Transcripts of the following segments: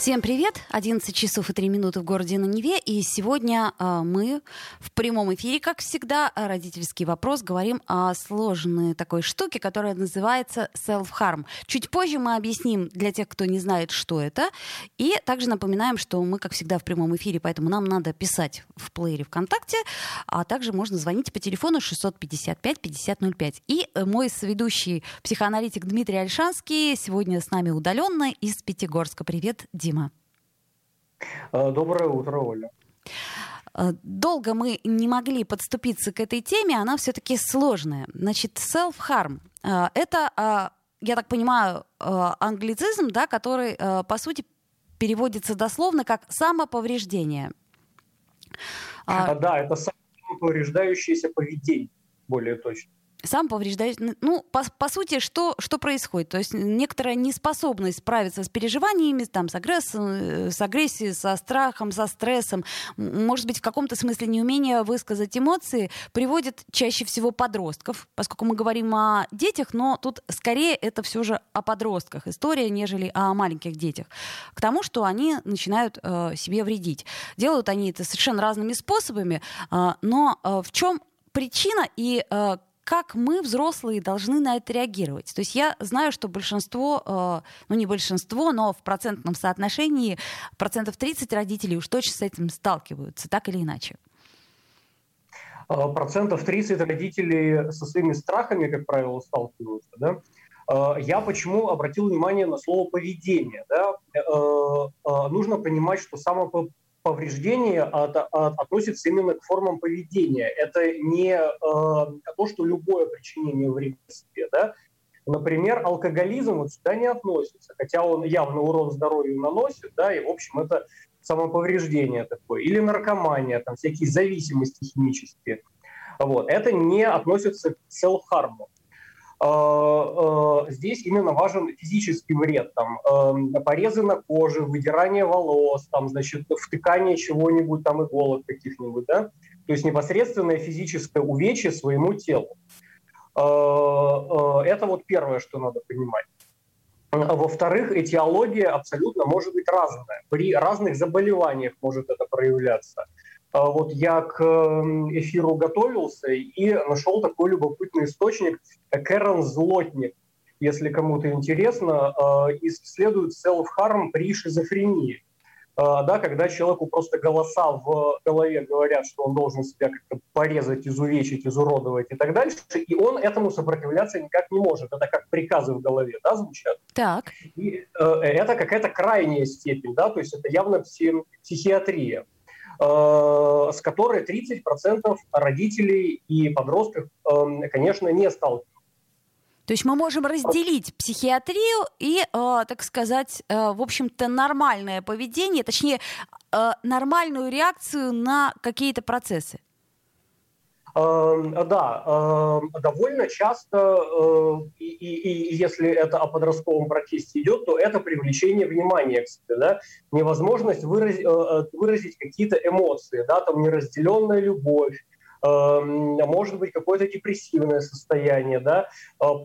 Всем привет! 11 часов и 3 минуты в городе на Неве. И сегодня э, мы в прямом эфире, как всегда, родительский вопрос, говорим о сложной такой штуке, которая называется self-harm. Чуть позже мы объясним для тех, кто не знает, что это. И также напоминаем, что мы, как всегда, в прямом эфире, поэтому нам надо писать в плеере ВКонтакте, а также можно звонить по телефону 655-5005. И э, мой соведущий психоаналитик Дмитрий Альшанский сегодня с нами удаленно из Пятигорска. Привет, Дима. Дима. Доброе утро, Оля. Э, долго мы не могли подступиться к этой теме, она все-таки сложная. Значит, self-harm э, — это, я так понимаю, англицизм, да, который, по сути, переводится дословно как «самоповреждение». А, да, это самоповреждающееся поведение, более точно сам повреждает. Ну, по, по сути, что, что происходит? То есть некоторая неспособность справиться с переживаниями, там, с, агресс... с агрессией, со страхом, со стрессом, может быть, в каком-то смысле неумение высказать эмоции приводит чаще всего подростков, поскольку мы говорим о детях, но тут скорее это все же о подростках история, нежели о маленьких детях. К тому, что они начинают э, себе вредить. Делают они это совершенно разными способами, э, но э, в чем причина и э, как мы, взрослые, должны на это реагировать? То есть я знаю, что большинство, э, ну не большинство, но в процентном соотношении процентов 30 родителей уж точно с этим сталкиваются, так или иначе. А, процентов 30 родителей со своими страхами, как правило, сталкиваются. Да? А, я почему обратил внимание на слово поведение? Да? Э, э, нужно понимать, что само повреждение от, от, относится именно к формам поведения. Это не э, то, что любое причинение вреда себе. Да? Например, алкоголизм вот сюда не относится, хотя он явно урон здоровью наносит, да, и, в общем, это самоповреждение такое. Или наркомания, там всякие зависимости химические. Вот. Это не относится к self-harm. Э, э, здесь именно важен физический вред, там, эм, порезы на коже, выдирание волос, там, значит, втыкание чего-нибудь, там, иголок каких-нибудь, да, то есть непосредственное физическое увечье своему телу. Э, это вот первое, что надо понимать. Во-вторых, этиология абсолютно может быть разная. При разных заболеваниях может это проявляться. А вот я к эм, эфиру готовился и нашел такой любопытный источник Кэрон Злотник. Если кому-то интересно, э, исследует self-harm при шизофрении. Э, да, когда человеку просто голоса в голове говорят, что он должен себя как-то порезать, изувечить, изуродовать и так дальше, и он этому сопротивляться никак не может. Это как приказы в голове, да, звучат? Так. И э, это какая-то крайняя степень, да, то есть это явно пси психиатрия. Э, с которой 30% родителей и подростков, эм, конечно, не сталкиваются. То есть мы можем разделить психиатрию и, э, так сказать, э, в общем-то, нормальное поведение, точнее, нормальную реакцию на какие-то процессы. Эм, да, эм, довольно часто, э, и, и, и если это о подростковом протесте идет, то это привлечение внимания к себе, да, невозможность выразить, э, э, выразить какие-то эмоции, да, там неразделенная любовь, эм, может быть какое-то депрессивное состояние, да,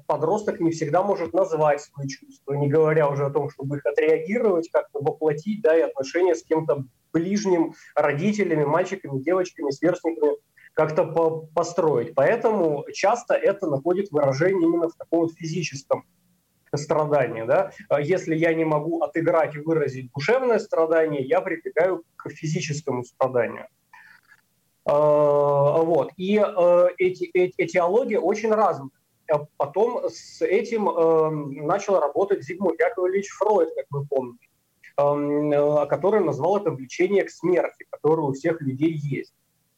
подросток не всегда может назвать свои чувства, не говоря уже о том, чтобы их отреагировать, как-то воплотить, да, и отношения с кем-то ближним, родителями, мальчиками, девочками, сверстниками как-то по построить. Поэтому часто это находит выражение именно в таком физическом страдании. Да? А если я не могу отыграть и выразить душевное страдание, я прибегаю к физическому страданию. А, вот. И э, эти, эти, этиология очень разная. Потом с этим э, начал работать Зигмунд Яковлевич Фройд, как вы помните, эм, э, который назвал это влечение к смерти, которое у всех людей есть.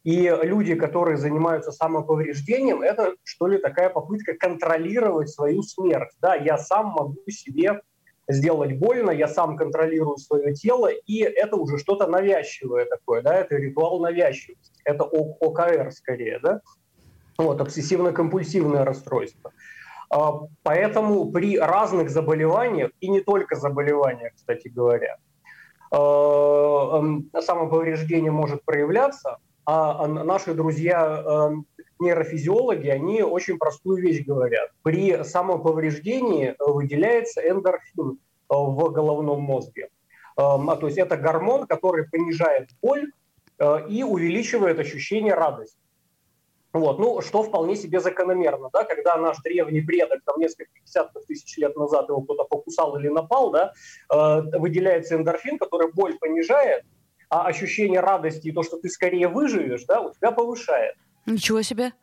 И люди, которые занимаются самоповреждением, это что ли такая попытка контролировать свою смерть. Да, я сам могу себе сделать больно, я сам контролирую свое тело, и это уже что-то навязчивое такое, да, это ритуал навязчивости, это ОКР скорее, да, вот, обсессивно-компульсивное расстройство. Поэтому при разных заболеваниях, и не только заболеваниях, кстати говоря, эм, самоповреждение может проявляться, а наши друзья эм, нейрофизиологи, они очень простую вещь говорят. При самоповреждении выделяется эндорфин э, в головном мозге. Эм, а, то есть это гормон, который понижает боль э, и увеличивает ощущение радости. Вот, ну, что вполне себе закономерно, да, когда наш древний предок, там, несколько десятков тысяч лет назад его кто-то покусал или напал, да, э, выделяется эндорфин, который боль понижает, а ощущение радости и то, что ты скорее выживешь, да, у тебя повышает. Ничего себе.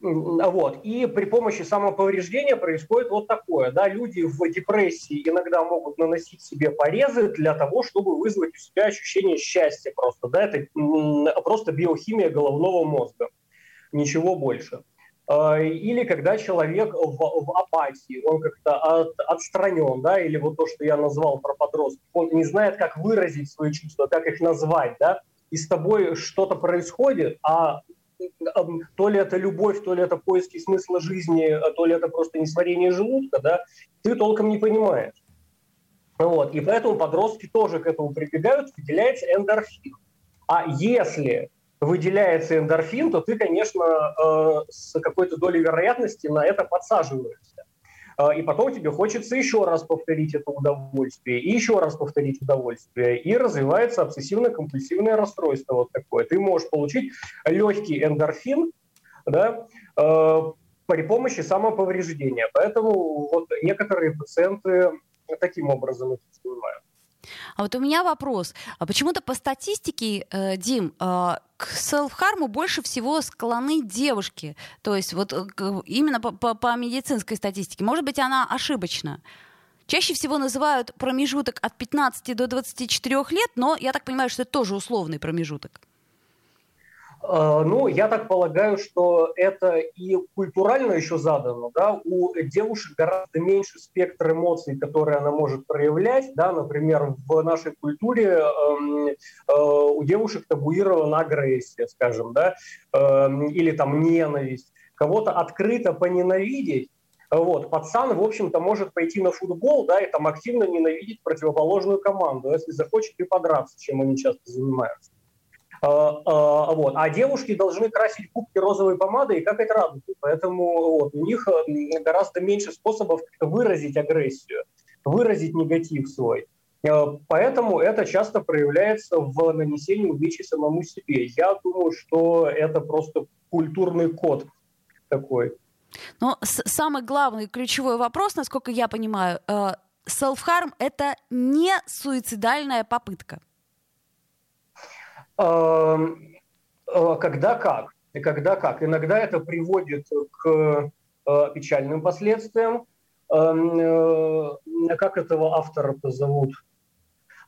Вот. И при помощи самоповреждения происходит вот такое. Да? Люди в депрессии иногда могут наносить себе порезы для того, чтобы вызвать у себя ощущение счастья просто. Да? Это просто биохимия головного мозга. Ничего больше. А, или когда человек в, в апатии, он как-то от, отстранен, да, или вот то, что я назвал про подростков, он не знает, как выразить свои чувства, как их назвать, да, и с тобой что-то происходит, а то ли это любовь, то ли это поиски смысла жизни, а то ли это просто несварение желудка, да, ты толком не понимаешь. Вот. И поэтому подростки тоже к этому прибегают, выделяется эндорфин. А если выделяется эндорфин, то ты, конечно, э, с какой-то долей вероятности на это подсаживаешься. Э, и потом тебе хочется еще раз повторить это удовольствие, и еще раз повторить удовольствие. И развивается обсессивно-компульсивное расстройство вот такое. Ты можешь получить легкий эндорфин, да, э, при помощи самоповреждения. Поэтому вот некоторые пациенты таким образом этим занимаются. А вот у меня вопрос. А почему-то по статистике, э, Дим, э, к селф-харму больше всего склонны девушки. То есть вот э, именно по, по, по медицинской статистике. Может быть, она ошибочна. Чаще всего называют промежуток от 15 до 24 лет, но я так понимаю, что это тоже условный промежуток. А, ну, я так полагаю, что это и культурально еще задано, да, у девушек гораздо меньше спектр эмоций, которые она может проявлять, да, например, в нашей культуре э, э, у девушек табуирована агрессия, скажем, да, э, или там ненависть, кого-то открыто поненавидеть, вот, пацан, в общем-то, может пойти на футбол, да, и там активно ненавидеть противоположную команду, если захочет и подраться, чем они часто занимаются. А, а, вот. А девушки должны красить губки розовой помадой и какать радугу. Поэтому вот, у них гораздо меньше способов выразить агрессию, выразить негатив свой. А, поэтому это часто проявляется в нанесении увечий самому себе. Я думаю, что это просто культурный код такой. Но самый главный ключевой вопрос, насколько я понимаю, э, self-harm — это не суицидальная попытка. Эм, э, когда как. И когда как. Иногда это приводит к э, печальным последствиям. Эм, э, как этого автора-то зовут?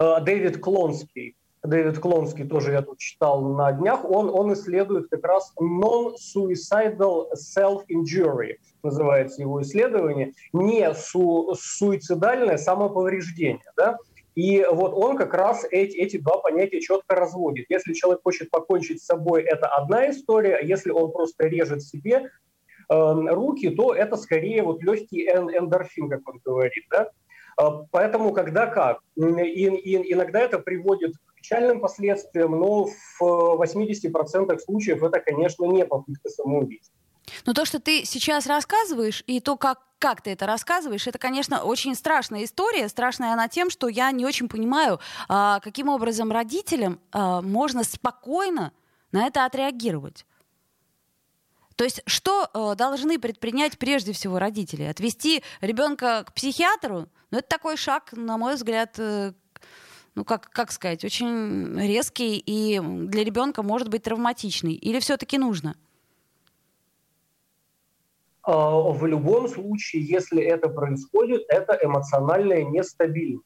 Дэвид Клонский. Дэвид Клонский тоже я тут читал на днях. Он, он исследует как раз non-suicidal self-injury, называется его исследование, не су суицидальное самоповреждение. Да? И вот он как раз эти, эти два понятия четко разводит. Если человек хочет покончить с собой, это одна история, а если он просто режет себе э, руки, то это скорее вот легкий эндорфин, как он говорит. Да? Э, поэтому когда как. И, и, иногда это приводит к печальным последствиям, но в 80% случаев это, конечно, не попытка самоубийства. Но то, что ты сейчас рассказываешь, и то, как, как ты это рассказываешь, это, конечно, очень страшная история. Страшная она тем, что я не очень понимаю, а, каким образом родителям а, можно спокойно на это отреагировать. То есть что э, должны предпринять прежде всего родители? Отвести ребенка к психиатру? Ну, это такой шаг, на мой взгляд, э, ну, как, как сказать, очень резкий и для ребенка может быть травматичный. Или все-таки нужно? А, в любом случае, если это происходит, это эмоциональная нестабильность.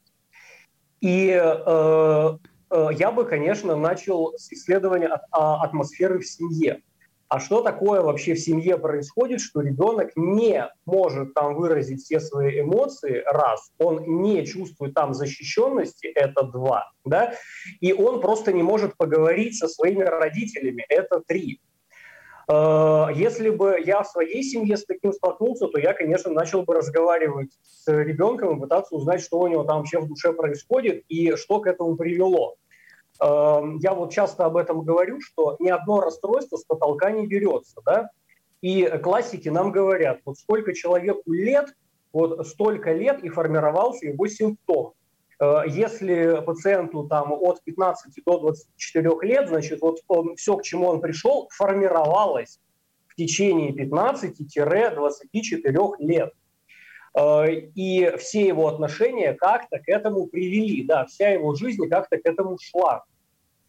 И э, э, я бы, конечно, начал с исследования а, атмосферы в семье. А что такое вообще в семье происходит, что ребенок не может там выразить все свои эмоции, раз, он не чувствует там защищенности, это два, да, и он просто не может поговорить со своими родителями, это три. Э, если бы я в своей семье с таким столкнулся, то я, конечно, начал бы разговаривать с ребенком и пытаться узнать, что у него там вообще в душе происходит и что к этому привело. Э, я вот часто об этом говорю, что ни одно расстройство с потолка не берется, да, и классики нам говорят, вот сколько человеку лет, вот столько лет и формировался его симптом. Э, если пациенту там от 15 до 24 лет, значит, вот он, все, к чему он пришел, формировалось в течение 15-24 лет. Э, и все его отношения как-то к этому привели, да, вся его жизнь как-то к этому шла.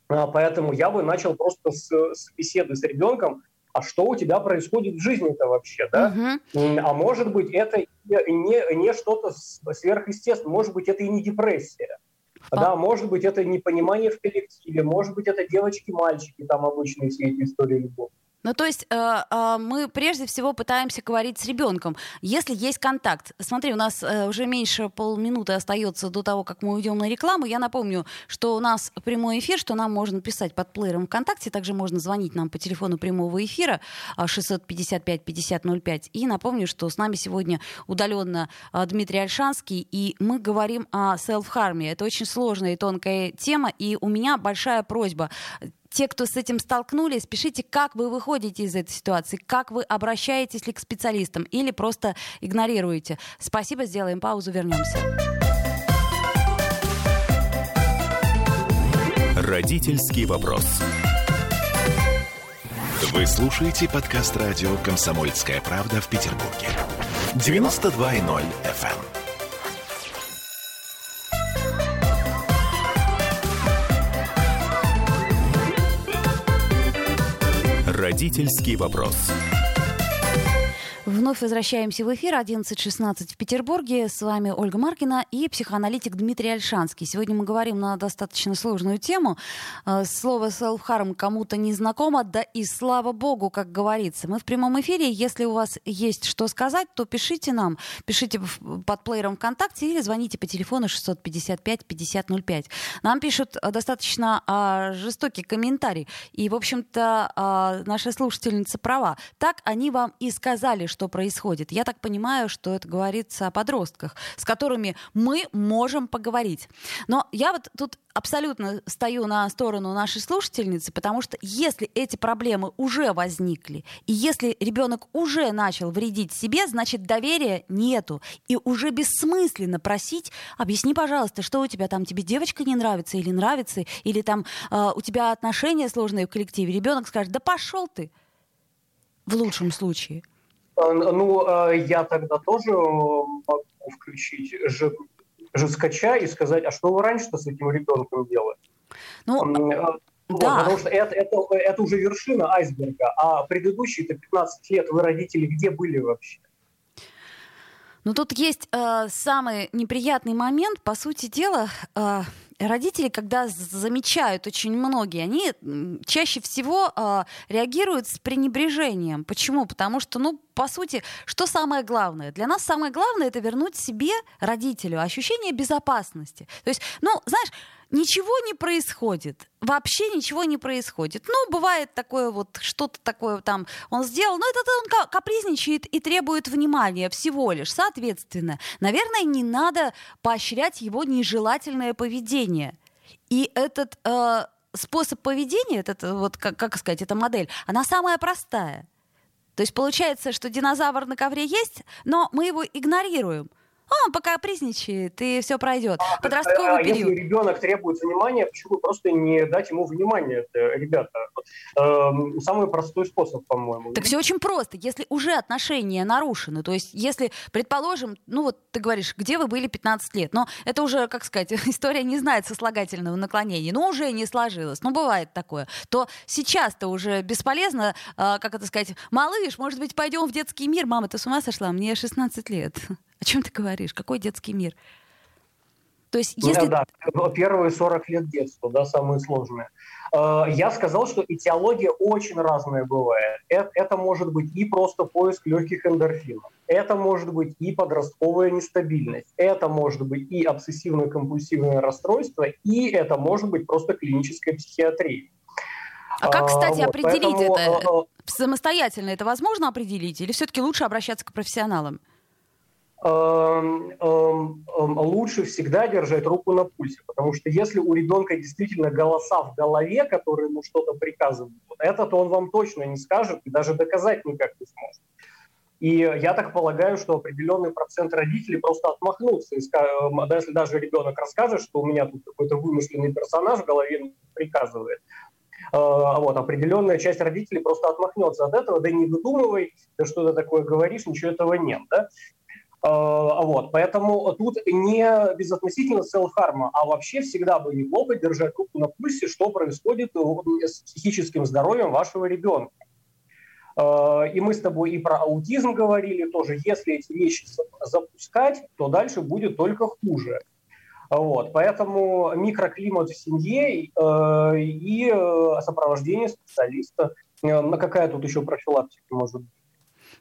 Э, поэтому я бы начал просто с, с беседы с ребенком, а что у тебя происходит в жизни-то вообще, да? Угу. А может быть, это не, не что-то сверхъестественное, может быть, это и не депрессия. А. Да, может быть, это непонимание в коллективе, может быть, это девочки-мальчики, там обычные все эти истории любовь. Ну, то есть э, э, мы прежде всего пытаемся говорить с ребенком, если есть контакт. Смотри, у нас э, уже меньше полминуты остается до того, как мы уйдем на рекламу. Я напомню, что у нас прямой эфир, что нам можно писать под плеером ВКонтакте, также можно звонить нам по телефону прямого эфира 655-5005. И напомню, что с нами сегодня удаленно э, Дмитрий Альшанский, и мы говорим о селф-харме. Это очень сложная и тонкая тема, и у меня большая просьба те, кто с этим столкнулись, пишите, как вы выходите из этой ситуации, как вы обращаетесь ли к специалистам или просто игнорируете. Спасибо, сделаем паузу, вернемся. Родительский вопрос. Вы слушаете подкаст радио «Комсомольская правда» в Петербурге. 92.0 FM. Родительский вопрос. Вновь возвращаемся в эфир 11.16 в Петербурге. С вами Ольга Маркина и психоаналитик Дмитрий Альшанский. Сегодня мы говорим на достаточно сложную тему. Э, слово self-harm кому-то не знакомо, да и слава богу, как говорится. Мы в прямом эфире. Если у вас есть что сказать, то пишите нам. Пишите под плеером ВКонтакте или звоните по телефону 655-5005. Нам пишут э, достаточно а, жестокий комментарий. И, в общем-то, а, наша слушательница права. Так они вам и сказали, что происходит. Я так понимаю, что это говорится о подростках, с которыми мы можем поговорить. Но я вот тут абсолютно стою на сторону нашей слушательницы, потому что если эти проблемы уже возникли, и если ребенок уже начал вредить себе, значит доверия нету. И уже бессмысленно просить, объясни, пожалуйста, что у тебя там, тебе девочка не нравится или нравится, или там э, у тебя отношения сложные в коллективе. Ребенок скажет, да пошел ты. В лучшем случае. Э, ну, э, я тогда тоже могу включить жескача и сказать, а что вы раньше-то с этим ребенком делали? Ну, э, вот, да. Потому что это, это, это уже вершина айсберга, а предыдущие-то 15 лет вы, родители, где были вообще? Ну, тут есть э, самый неприятный момент. По сути дела, э, родители, когда замечают очень многие, они чаще всего э, реагируют с пренебрежением. Почему? Потому что, ну, по сути, что самое главное? Для нас самое главное это вернуть себе, родителю, ощущение безопасности. То есть, ну, знаешь, ничего не происходит. Вообще ничего не происходит. Ну, бывает такое вот, что-то такое там он сделал, но это он капризничает и требует внимания всего лишь. Соответственно, наверное, не надо поощрять его нежелательное поведение. И этот э, способ поведения, этот, вот, как, как сказать, эта модель, она самая простая. То есть получается, что динозавр на ковре есть, но мы его игнорируем – он пока призничает, и все пройдет. А, Подростковый а, период. Если ребенок требует внимания, почему просто не дать ему внимания, ребята? Эм, самый простой способ, по-моему. Так все очень просто. Если уже отношения нарушены, то есть если, предположим, ну вот ты говоришь, где вы были 15 лет, но это уже, как сказать, история не знает сослагательного наклонения, но уже не сложилось, ну бывает такое, то сейчас-то уже бесполезно, э, как это сказать, малыш, может быть, пойдем в детский мир, мама, ты с ума сошла, мне 16 лет. О чем ты говоришь? Какой детский мир? То есть, если... Да, да, первые 40 лет детства, да, самые сложные. Э, я сказал, что этиология очень разная бывает. Это, это может быть и просто поиск легких эндорфинов, это может быть и подростковая нестабильность, это может быть и обсессивно-компульсивное расстройство, и это может быть просто клиническая психиатрия. А как, кстати, вот, определить поэтому, это? Самостоятельно это возможно определить? Или все-таки лучше обращаться к профессионалам? Эм, эм, эм, лучше всегда держать руку на пульсе, потому что если у ребенка действительно голоса в голове, которые ему что-то приказывают, этот он вам точно не скажет и даже доказать никак не сможет. И я так полагаю, что определенный процент родителей просто отмахнутся. Если даже ребенок расскажет, что у меня тут какой-то вымышленный персонаж в голове приказывает, э, вот, определенная часть родителей просто отмахнется от этого, да не выдумывай, ты такое говоришь, ничего этого нет. Да? Э, вот, поэтому тут не безотносительно селф-харма, а вообще всегда бы неплохо держать руку на пульсе, что происходит с психическим здоровьем вашего ребенка. Э, и мы с тобой и про аутизм говорили тоже. Если эти вещи запускать, то дальше будет только хуже. Вот, поэтому микроклимат в семье э, и сопровождение специалиста. На какая тут еще профилактика может быть?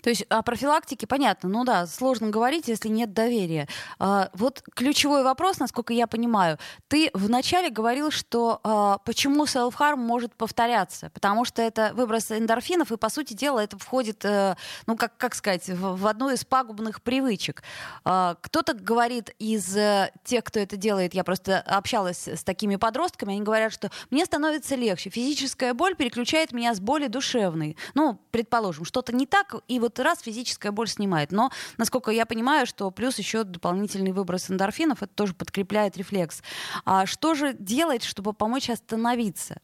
То есть о профилактике понятно, ну да, сложно говорить, если нет доверия. А, вот ключевой вопрос, насколько я понимаю, ты вначале говорил, что а, почему self-harm может повторяться, потому что это выброс эндорфинов, и, по сути дела, это входит, а, ну, как, как сказать, в, в одну из пагубных привычек. А, кто-то говорит из а, тех, кто это делает, я просто общалась с такими подростками, они говорят, что мне становится легче, физическая боль переключает меня с боли душевной. Ну, предположим, что-то не так, и вот вот раз физическая боль снимает. Но, насколько я понимаю, что плюс еще дополнительный выброс эндорфинов, это тоже подкрепляет рефлекс. А что же делать, чтобы помочь остановиться?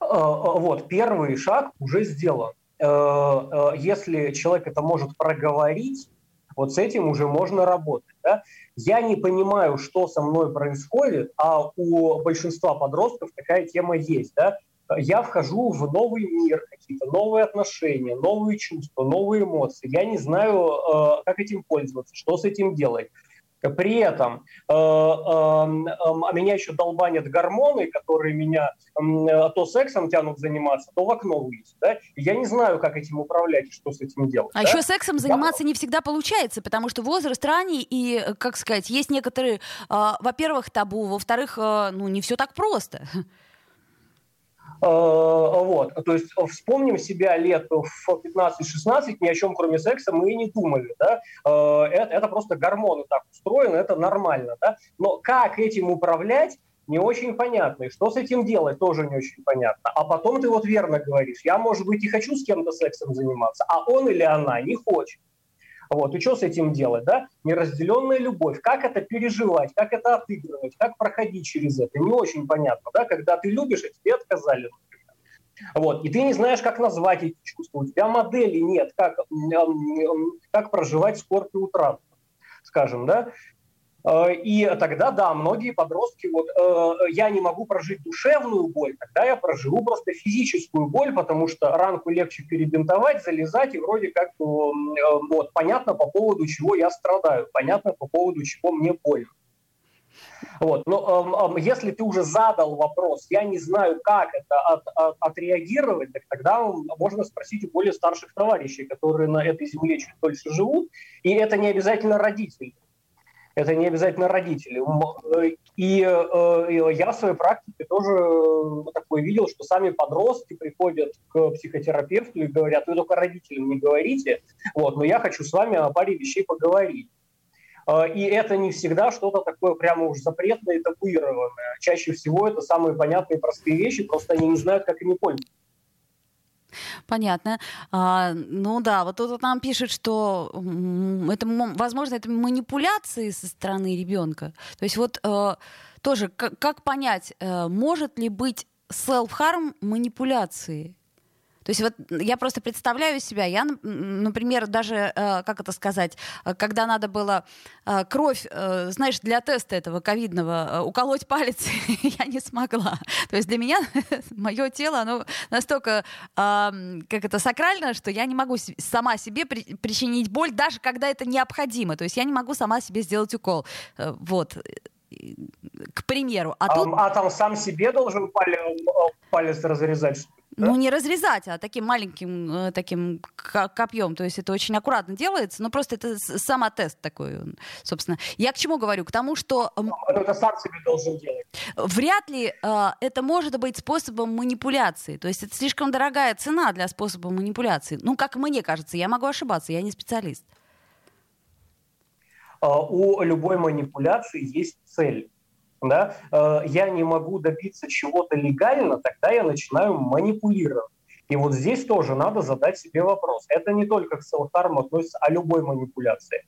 А, а, вот, первый шаг уже сделан. Э, э, если человек это может проговорить, вот с этим уже можно работать. Да? Я не понимаю, что со мной происходит, а у большинства подростков такая тема есть. Да? Я вхожу в новый мир, какие-то новые отношения, новые чувства, новые эмоции. Я не знаю, э, как этим пользоваться, что с этим делать. При этом э, э, э, меня еще долбанят гормоны, которые меня э, то сексом тянут заниматься, то в окно вылезть. Да? Я не знаю, как этим управлять и что с этим делать. А да? еще сексом заниматься Я... не всегда получается, потому что возраст ранний и, как сказать, есть некоторые, э, во-первых, табу, во-вторых, э, ну не все так просто. Э, вот. То есть э, вспомним себя лет в 15-16, ни о чем кроме секса мы и не думали. Да? Э, это, это просто гормоны так устроены, это нормально. Да? Но как этим управлять, не очень понятно. И что с этим делать, тоже не очень понятно. А потом ты вот верно говоришь, я, может быть, и хочу с кем-то сексом заниматься, а он или она не хочет. Вот. И что с этим делать, да? Неразделенная любовь. Как это переживать, как это отыгрывать, как проходить через это, не очень понятно, да? Когда ты любишь, а тебе отказали, вот. И ты не знаешь, как назвать эти чувства. У тебя модели нет, как, как проживать скорбь и утрату, скажем, да. Э, и тогда, да, многие подростки, вот э, я не могу прожить душевную боль, тогда я проживу просто физическую боль, потому что ранку легче перебинтовать, залезать, и вроде как э, вот, понятно по поводу чего я страдаю, понятно по поводу чего мне больно. Вот. Но э, э, если ты уже задал вопрос, я не знаю, как это от, от, отреагировать, так тогда можно спросить у более старших товарищей, которые на этой земле чуть дольше живут, и это не обязательно родители это не обязательно родители. Э, и э, я в своей практике тоже э, такое видел, что сами подростки приходят к психотерапевту и говорят, вы только родителям не говорите, вот, но я хочу с вами о паре вещей поговорить. И это не всегда что-то такое прямо уж запретное и табуированное. Чаще всего это самые понятные простые вещи, просто они не знают, как ими пользоваться. Понятно. А, ну да, вот тут нам пишет, что это, возможно, это манипуляции со стороны ребенка. То есть вот э, тоже, как, как понять, э, может ли быть self-harm манипуляцией? То есть вот я просто представляю себя, я, например, даже, э, как это сказать, э, когда надо было э, кровь, знаешь, для теста этого ковидного уколоть палец, я не смогла. То есть для меня мое тело, оно настолько, как это, сакрально, что я не могу сама себе причинить боль, даже когда это необходимо. То есть я не могу сама себе сделать укол. Вот к примеру. А, а, тут... а там сам себе должен палец, палец разрезать? Да? Ну, не разрезать, а таким маленьким э, таким копьем. То есть это очень аккуратно делается, но просто это самотест такой, собственно. Я к чему говорю? К тому, что... Это сам себе должен делать. вряд ли э, это может быть способом манипуляции. То есть это слишком дорогая цена для способа манипуляции. Ну, как мне кажется, я могу ошибаться, я не специалист. А, у любой манипуляции есть цель. Да? А, я не могу добиться чего-то легально, тогда я начинаю манипулировать. И вот здесь тоже надо задать себе вопрос. Это не только к селф-харму относится, а любой манипуляции.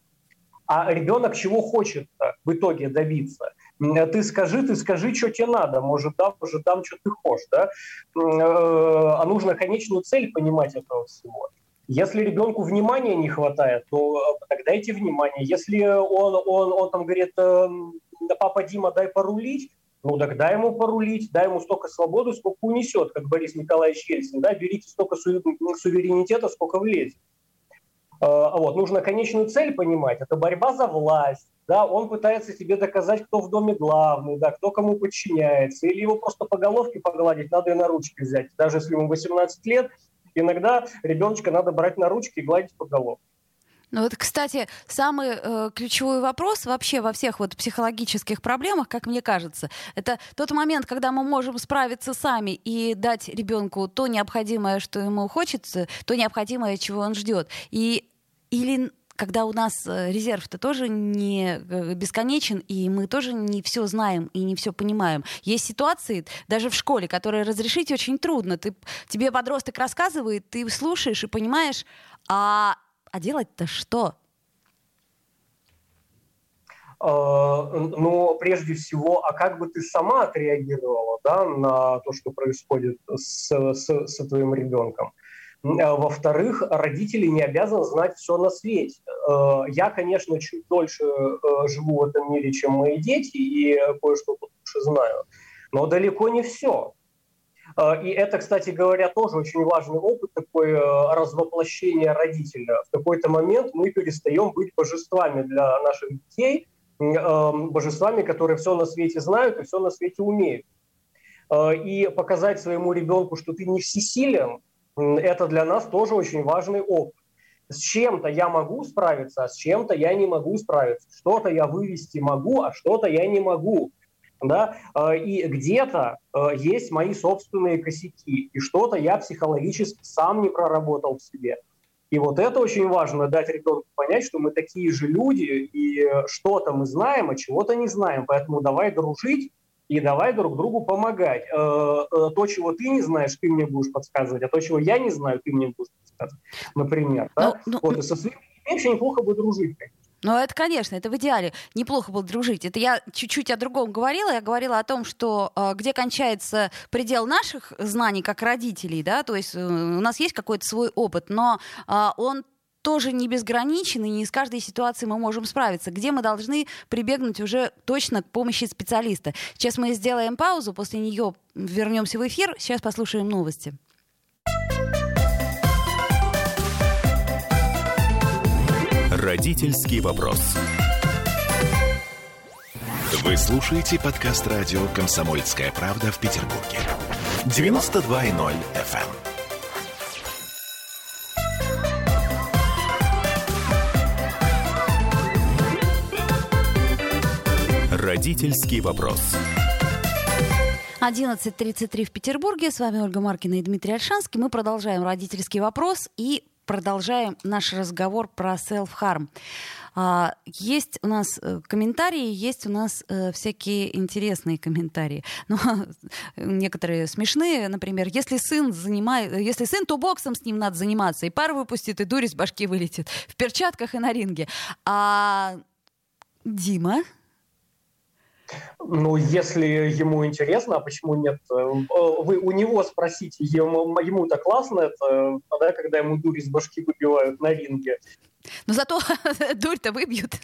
А ребенок чего хочет в итоге добиться? Ты скажи, ты скажи, что тебе надо. Может, там, может, там, что ты хочешь. Да? Э, а нужно конечную цель понимать этого всего. Если ребенку внимания не хватает, то э, тогда дайте внимание. Если он, он, он там говорит, эм, папа Дима, дай порулить, ну так дай ему порулить, дай ему столько свободы, сколько унесет, как Борис Николаевич Ельцин. Да? Берите столько суверенитета, сколько влезет. А вот, нужно конечную цель понимать. Это борьба за власть. Да, он пытается себе доказать, кто в доме главный, да, кто кому подчиняется. Или его просто по головке погладить, надо и на ручки взять. Даже если ему 18 лет, иногда ребеночка надо брать на ручки и гладить по головке. Ну вот, кстати, самый э, ключевой вопрос вообще во всех вот психологических проблемах, как мне кажется, это тот момент, когда мы можем справиться сами и дать ребенку то необходимое, что ему хочется, то необходимое, чего он ждет. И или когда у нас э, резерв-то тоже не э, бесконечен, и мы тоже не все знаем и не все понимаем. Есть ситуации, даже в школе, которые разрешить очень трудно. Ты, тебе подросток рассказывает, ты слушаешь и понимаешь, а, а делать-то что? А, но прежде всего, а как бы ты сама отреагировала да, на то, что происходит с, с, с твоим ребенком? А, во-вторых, родители не обязаны знать все на свете. Э, я, конечно, чуть дольше живу в этом мире, чем мои дети, и кое-что лучше знаю, но далеко не все. Э, и это, кстати говоря, тоже очень важный опыт, такой развоплощение родителя. В какой-то момент мы перестаем быть божествами для наших детей, божествами, которые все на свете знают и все на свете умеют. И показать своему ребенку, что ты не всесилен, это для нас тоже очень важный опыт. С чем-то я могу справиться, а с чем-то я не могу справиться. Что-то я вывести могу, а что-то я не могу. Да? А, и где-то а, есть мои собственные косяки, и что-то я психологически сам не проработал в себе. И вот это очень важно, дать ребенку понять, что мы такие же люди, и что-то мы знаем, а чего-то не знаем. Поэтому давай дружить, и давай друг другу помогать. Э, э, то, чего ты не знаешь, ты мне будешь подсказывать, а то, чего я не знаю, ты мне будешь подсказывать, например. Да? Ну, ну, вот, и со своими очень неплохо бы дружить, Ну, это, конечно, это в идеале. Неплохо было дружить. Это я чуть-чуть о другом говорила. Я говорила о том, что э, где кончается предел наших знаний как родителей, да, то есть э, у нас есть какой-то свой опыт, но э, он тоже не безграничен, и не из каждой ситуации мы можем справиться, где мы должны прибегнуть уже точно к помощи специалиста. Сейчас мы сделаем паузу, после нее вернемся в эфир, сейчас послушаем новости. Родительский вопрос. Вы слушаете подкаст радио «Комсомольская правда» в Петербурге. 92.0 FM. Родительский вопрос. 11.33 в Петербурге. С вами Ольга Маркина и Дмитрий Альшанский. Мы продолжаем родительский вопрос и продолжаем наш разговор про self-harm. А, есть у нас э, комментарии, есть у нас э, всякие интересные комментарии. Ну, некоторые смешные, например, если сын занимает, если сын, то боксом с ним надо заниматься, и пар выпустит, и дурь из башки вылетит. В перчатках и на ринге. А Дима, ну, если ему интересно, а почему нет? Э, вы у него спросите, ему, ему-то классно это, тогда, когда ему дурь из башки выбивают на ринге. Но зато дурь-то выбьют.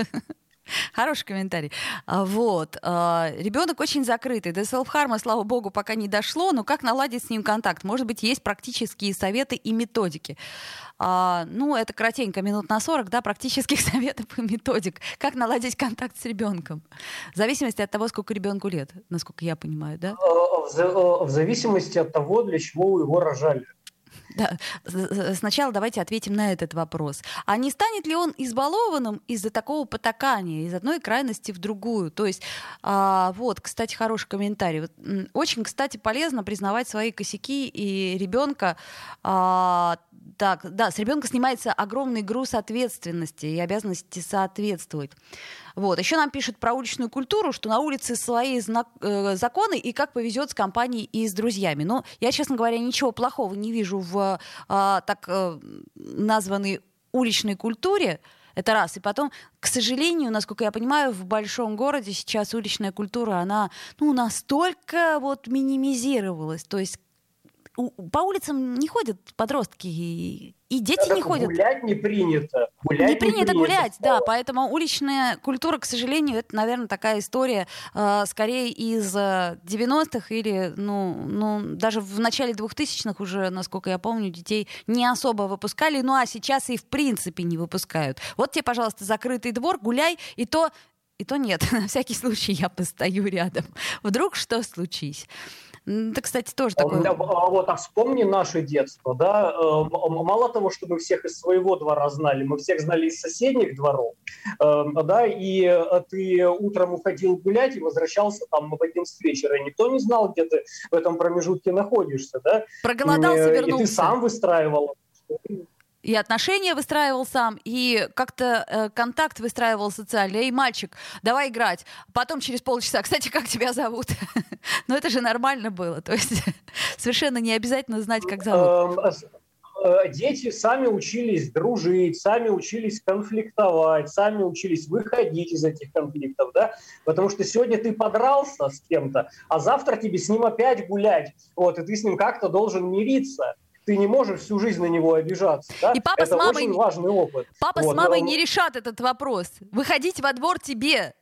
Хороший комментарий. А, вот. А, Ребенок очень закрытый. До селфхарма, слава богу, пока не дошло, но как наладить с ним контакт? Может быть, есть практические советы и методики. А, ну, это кратенько, минут на 40, да, практических советов и методик. Как наладить контакт с ребенком? В зависимости от того, сколько ребенку лет, насколько я понимаю, да? В, зависимости от того, для чего его рожали. Да. Сначала давайте ответим на этот вопрос. А не станет ли он избалованным из-за такого потакания, из одной крайности в другую? То есть, а, вот, кстати, хороший комментарий. Очень, кстати, полезно признавать свои косяки и ребенка а, так, да, с ребенка снимается огромный груз ответственности и обязанности соответствовать. Вот. Еще нам пишут про уличную культуру, что на улице свои знак, э, законы и как повезет с компанией и с друзьями. Но я, честно говоря, ничего плохого не вижу в э, так э, названной уличной культуре. Это раз. И потом, к сожалению, насколько я понимаю, в большом городе сейчас уличная культура, она ну, настолько вот минимизировалась. То есть по улицам не ходят подростки, и, и дети да, не ходят. Гулять не принято. Гулять не, не принято, гулять, стало. да. Поэтому уличная культура, к сожалению, это, наверное, такая история э, скорее из 90-х э, или, ну, ну, даже в начале 2000-х уже, насколько я помню, детей не особо выпускали. Ну, а сейчас и в принципе не выпускают. Вот тебе, пожалуйста, закрытый двор, гуляй, и то, и то нет. На всякий случай я постою рядом. Вдруг что случись. Это, кстати, тоже такое... А вот, а вспомни наше детство, да, э, мало того, что мы всех из своего двора знали, мы всех знали из соседних дворов, э, да, и э, ты утром уходил гулять и возвращался там в 11 вечера, и никто не знал, где ты в этом промежутке находишься, да. Проголодался, вернулся. И ты сам выстраивал и отношения выстраивал сам, и как-то э, контакт выстраивал социальный. Эй, мальчик, давай играть. Потом через полчаса, кстати, как тебя зовут? Но это же нормально было. То есть совершенно не обязательно знать, как зовут. Эм, э, дети сами учились дружить, сами учились конфликтовать, сами учились выходить из этих конфликтов, да, потому что сегодня ты подрался с кем-то, а завтра тебе с ним опять гулять, вот, и ты с ним как-то должен мириться ты не можешь всю жизнь на него обижаться. Да? И папа Это с мамой, очень важный опыт. Папа вот. с мамой не решат этот вопрос. Выходить во двор тебе.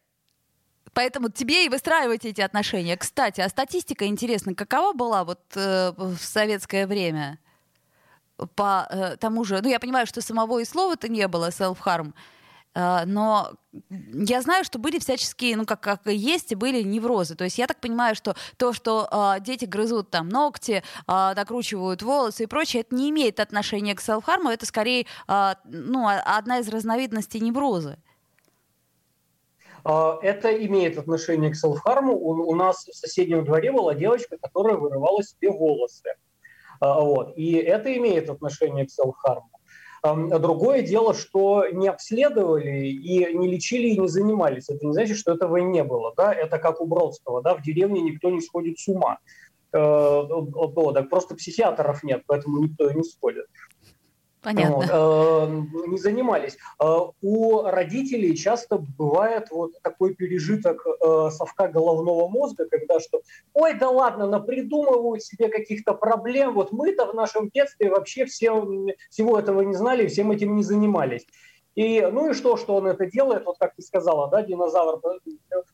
Поэтому тебе и выстраивать эти отношения. Кстати, а статистика интересна, какова была вот э, в советское время? По э, тому же, ну я понимаю, что самого и слова-то не было, self-harm, но я знаю, что были всяческие, ну, как, как есть, были неврозы. То есть я так понимаю, что то, что э, дети грызут там ногти, э, докручивают волосы и прочее, это не имеет отношения к селф-харму, это скорее э, ну, одна из разновидностей неврозы. Это имеет отношение к селф-харму. У, у нас в соседнем дворе была девочка, которая вырывала себе волосы. Вот. И это имеет отношение к селф-харму. Другое дело, что не обследовали и не лечили и не занимались. Это не значит, что этого не было. Да? Это как у Бродского. Да? В деревне никто не сходит с ума. Э, просто психиатров нет, поэтому никто и не сходит. Понятно. Вот, э, не занимались. Э, у родителей часто бывает вот такой пережиток э, совка головного мозга, когда что, ой, да ладно, напридумывают себе каких-то проблем, вот мы-то в нашем детстве вообще все, всего этого не знали, всем этим не занимались. И, ну и что, что он это делает, вот как ты сказала, да, динозавр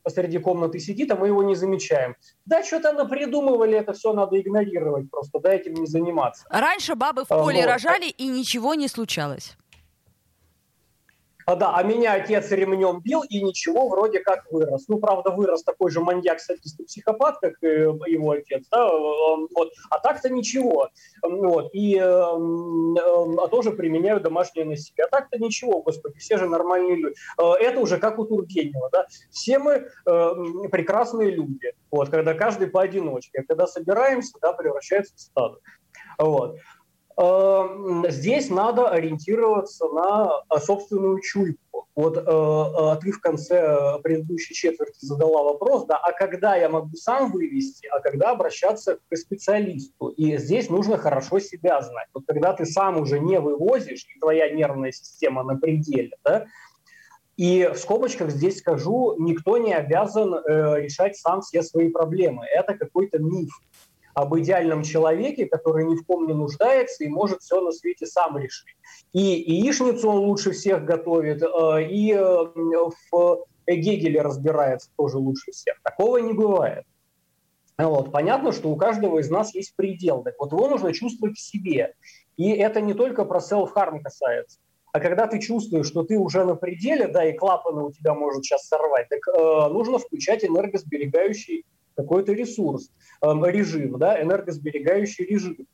посреди комнаты сидит, а мы его не замечаем. Да, что-то придумывали, это все надо игнорировать просто, да, этим не заниматься. Раньше бабы в поле вот. рожали, и ничего не случалось. А, да, а меня отец ремнем бил и ничего, вроде как вырос. Ну, правда, вырос такой же маньяк, садист и психопат, как его отец, да, вот. А так-то ничего. Вот. И а тоже применяю домашнее насилие. А так-то ничего, господи, все же нормальные люди. Э, это уже как у Тургенева, да. Все мы э, прекрасные люди, вот, когда каждый поодиночке. А когда собираемся, да, превращается в стадо. Вот. Эм, здесь надо ориентироваться на э, собственную чуйку. Вот э, э, ты в конце предыдущей четверти задала вопрос, да, а когда я могу сам вывести, а когда обращаться к специалисту. И здесь нужно хорошо себя знать. Вот когда ты сам уже не вывозишь, и твоя нервная система на пределе, да, и в скобочках здесь скажу, никто не обязан э, решать сам все свои проблемы. Это какой-то миф об идеальном человеке, который ни в ком не нуждается и может все на свете сам решить. И яичницу он лучше всех готовит, э, и э, в Гегеле разбирается тоже лучше всех. Такого не бывает. Вот. Понятно, что у каждого из нас есть предел. Так вот его нужно чувствовать в себе. И это не только про self-harm касается. А когда ты чувствуешь, что ты уже на пределе, да, и клапаны у тебя может сейчас сорвать, так э, нужно включать энергосберегающий какой-то ресурс, э, режим, да, энергосберегающий режим.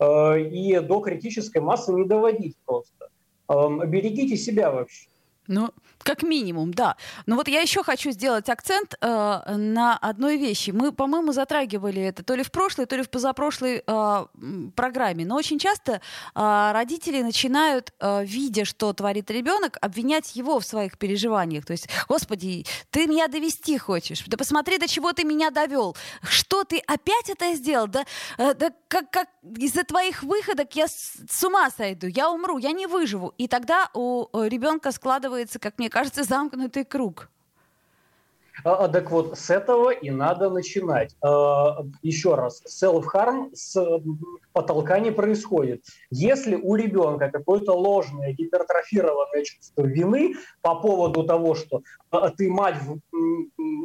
и до критической массы не доводить просто. Берегите себя вообще. Ну, как минимум, да. Но вот я еще хочу сделать акцент э, на одной вещи. Мы, по-моему, затрагивали это то ли в прошлой, то ли в позапрошлой э, программе. Но очень часто э, родители начинают, э, видя, что творит ребенок, обвинять его в своих переживаниях. То есть, Господи, ты меня довести хочешь. Да посмотри, до чего ты меня довел. Что ты опять это сделал? Да, э, да как, как из-за твоих выходок я с, с ума сойду, я умру, я не выживу. И тогда у ребенка складывается, как мне кажется, замкнутый круг. А, а, так вот, с этого и надо начинать. А, еще раз, self-harm с потолка не происходит. Если у ребенка какое-то ложное, гипертрофированное чувство вины по поводу того, что ты мать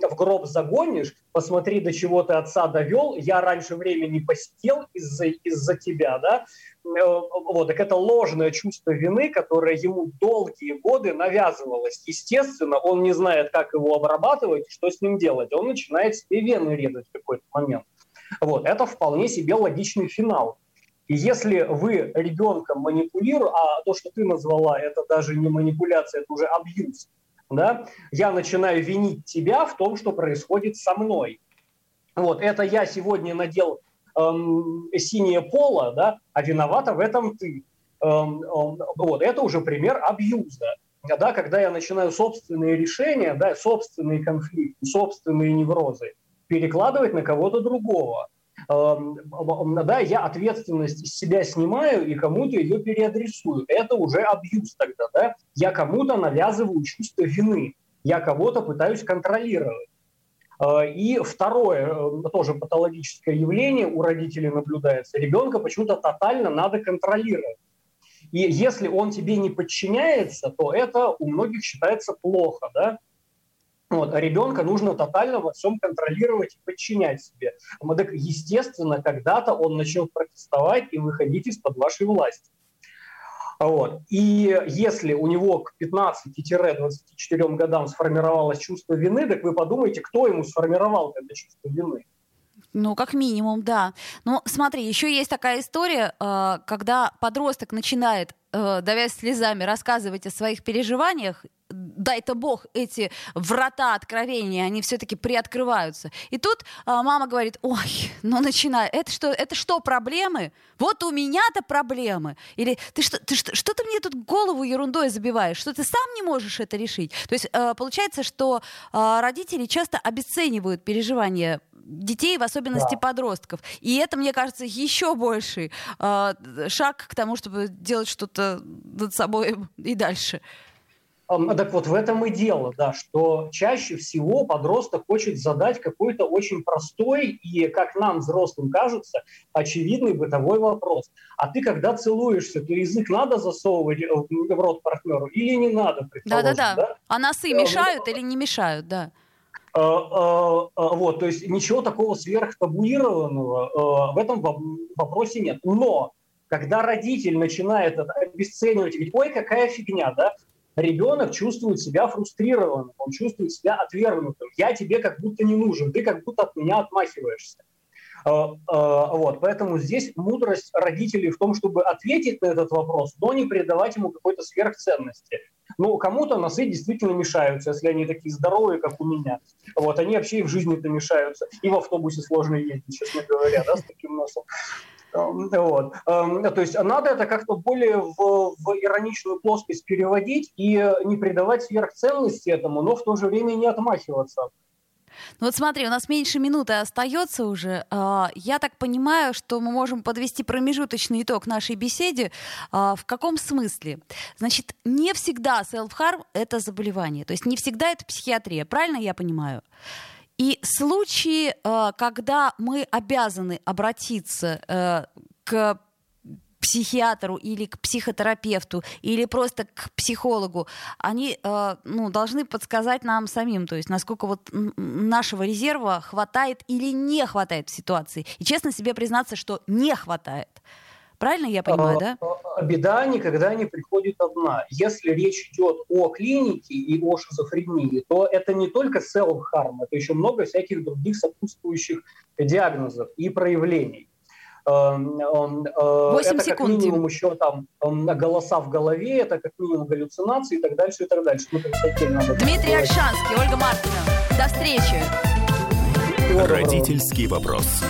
в, гроб загонишь, посмотри, до чего ты отца довел, я раньше времени посидел из-за из тебя, да, Э, вот, так это ложное чувство вины, которое ему долгие годы навязывалось. Естественно, он не знает, как его обрабатывать, что с ним делать. Он начинает себе вены резать в какой-то момент. Вот, это вполне себе логичный финал. И если вы ребенком манипулируете, а то, что ты назвала, это даже не манипуляция, это уже абьюз, да, я начинаю винить тебя в том, что происходит со мной. Вот, это я сегодня надел эм, синее поло, да, а виновата в этом ты. Эм, эм, вот, это уже пример абьюза. Да, когда я начинаю собственные решения, да, собственные конфликты, собственные неврозы перекладывать на кого-то другого. Эм, да, я ответственность из себя снимаю и кому-то ее переадресую. Это уже абьюз тогда, да. Я кому-то навязываю чувство вины. Я кого-то пытаюсь контролировать. Э, и второе, э, тоже патологическое явление у родителей наблюдается. Ребенка почему-то тотально надо контролировать. И если он тебе не подчиняется, то это у многих считается плохо, да? Вот, а ребенка нужно тотально во всем контролировать и подчинять себе. Так, естественно, когда-то он начнет протестовать и выходить из-под вашей власти. Вот. И если у него к 15-24 годам сформировалось чувство вины, так вы подумайте, кто ему сформировал это чувство вины. Ну, как минимум, да. Но смотри, еще есть такая история, э, когда подросток начинает, э, давясь слезами, рассказывать о своих переживаниях, дай-то бог, эти врата откровения, они все-таки приоткрываются. И тут а, мама говорит, ой, ну начинай, это что, это что, проблемы? Вот у меня-то проблемы. Или ты что, ты что, что ты мне тут голову ерундой забиваешь, что ты сам не можешь это решить? То есть а, получается, что а, родители часто обесценивают переживания детей, в особенности да. подростков. И это, мне кажется, еще больший э, шаг к тому, чтобы делать что-то над собой и дальше. Так вот, в этом и дело, да, что чаще всего подросток хочет задать какой-то очень простой и, как нам, взрослым кажется, очевидный бытовой вопрос. А ты, когда целуешься, то язык надо засовывать в рот партнеру или не надо? Да-да-да. Да? А носы мешают или не мешают, да. А, а, а, вот, то есть ничего такого сверхтабуированного в этом вопросе нет. Но когда родитель начинает это обесценивать, ведь ой, какая фигня, да, ребенок чувствует себя фрустрированным, он чувствует себя отвергнутым. Я тебе как будто не нужен, ты как будто от меня отмахиваешься. А, а, вот, поэтому здесь мудрость родителей в том, чтобы ответить на этот вопрос, но не придавать ему какой-то сверхценности. Ну, кому-то носы действительно мешаются, если они такие здоровые, как у меня. Вот, они вообще и в жизни-то мешаются. И в автобусе сложно ездить, честно говоря, да, с таким носом. Вот. То есть надо это как-то более в, в ироничную плоскость переводить и не придавать сверхценности этому, но в то же время не отмахиваться. Ну вот смотри, у нас меньше минуты остается уже. А, я так понимаю, что мы можем подвести промежуточный итог нашей беседе. А, в каком смысле? Значит, не всегда self-harm — это заболевание. То есть не всегда это психиатрия. Правильно я понимаю? И случаи, э, когда мы обязаны обратиться э, к психиатру или к психотерапевту или просто к психологу, они э, ну, должны подсказать нам самим, то есть насколько вот нашего резерва хватает или не хватает в ситуации. И честно себе признаться, что не хватает. Правильно я понимаю, а, да? А, беда никогда не приходит одна. Если речь идет о клинике и о шизофрении, то это не только self-harm, это еще много всяких других сопутствующих диагнозов и проявлений. 8 это секунд, как минимум еще там голоса в голове, это как минимум галлюцинации и так дальше, и так дальше. Ну, Дмитрий Альшанский, Ольга Маркина. До встречи. Родительский вопрос.